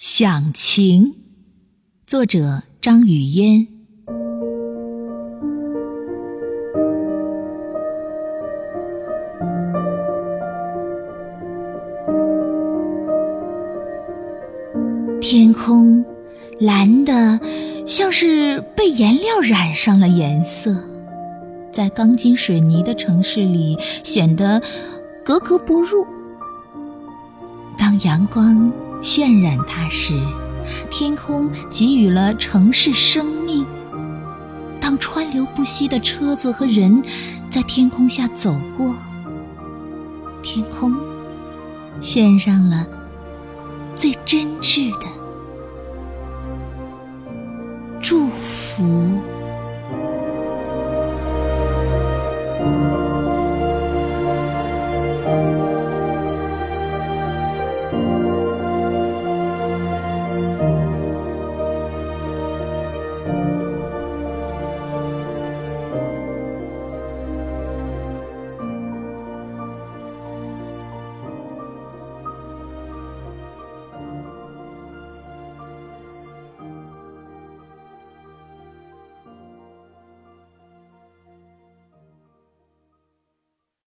响晴，作者张雨嫣。天空蓝的，像是被颜料染上了颜色，在钢筋水泥的城市里显得格格不入。当阳光。渲染它时天空给予了城市生命。当川流不息的车子和人在天空下走过天空献上了最真挚的祝福。